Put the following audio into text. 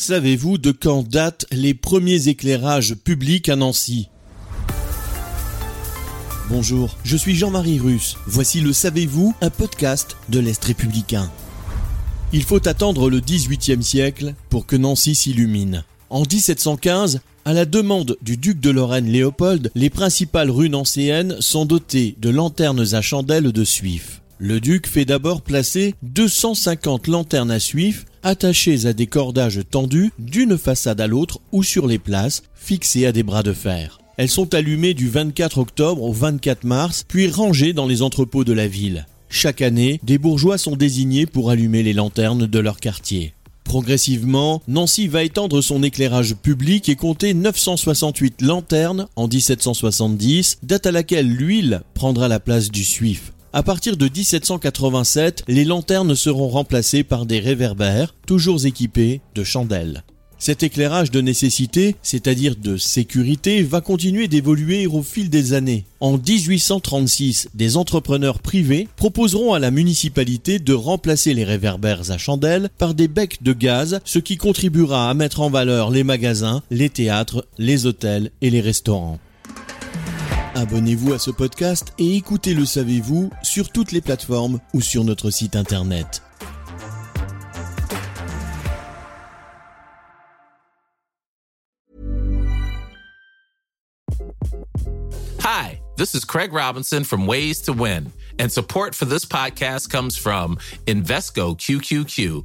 Savez-vous de quand datent les premiers éclairages publics à Nancy? Bonjour, je suis Jean-Marie Russe. Voici le Savez-vous, un podcast de l'Est républicain. Il faut attendre le XVIIIe siècle pour que Nancy s'illumine. En 1715, à la demande du duc de Lorraine Léopold, les principales rues nancéennes sont dotées de lanternes à chandelles de suif. Le duc fait d'abord placer 250 lanternes à suif attachées à des cordages tendus d'une façade à l'autre ou sur les places, fixées à des bras de fer. Elles sont allumées du 24 octobre au 24 mars, puis rangées dans les entrepôts de la ville. Chaque année, des bourgeois sont désignés pour allumer les lanternes de leur quartier. Progressivement, Nancy va étendre son éclairage public et compter 968 lanternes en 1770, date à laquelle l'huile prendra la place du suif. À partir de 1787, les lanternes seront remplacées par des réverbères, toujours équipés de chandelles. Cet éclairage de nécessité, c'est-à-dire de sécurité, va continuer d'évoluer au fil des années. En 1836, des entrepreneurs privés proposeront à la municipalité de remplacer les réverbères à chandelles par des becs de gaz, ce qui contribuera à mettre en valeur les magasins, les théâtres, les hôtels et les restaurants. Abonnez-vous à ce podcast et écoutez Le Savez-vous sur toutes les plateformes ou sur notre site internet. Hi, this is Craig Robinson from Ways to Win, and support for this podcast comes from Invesco QQQ,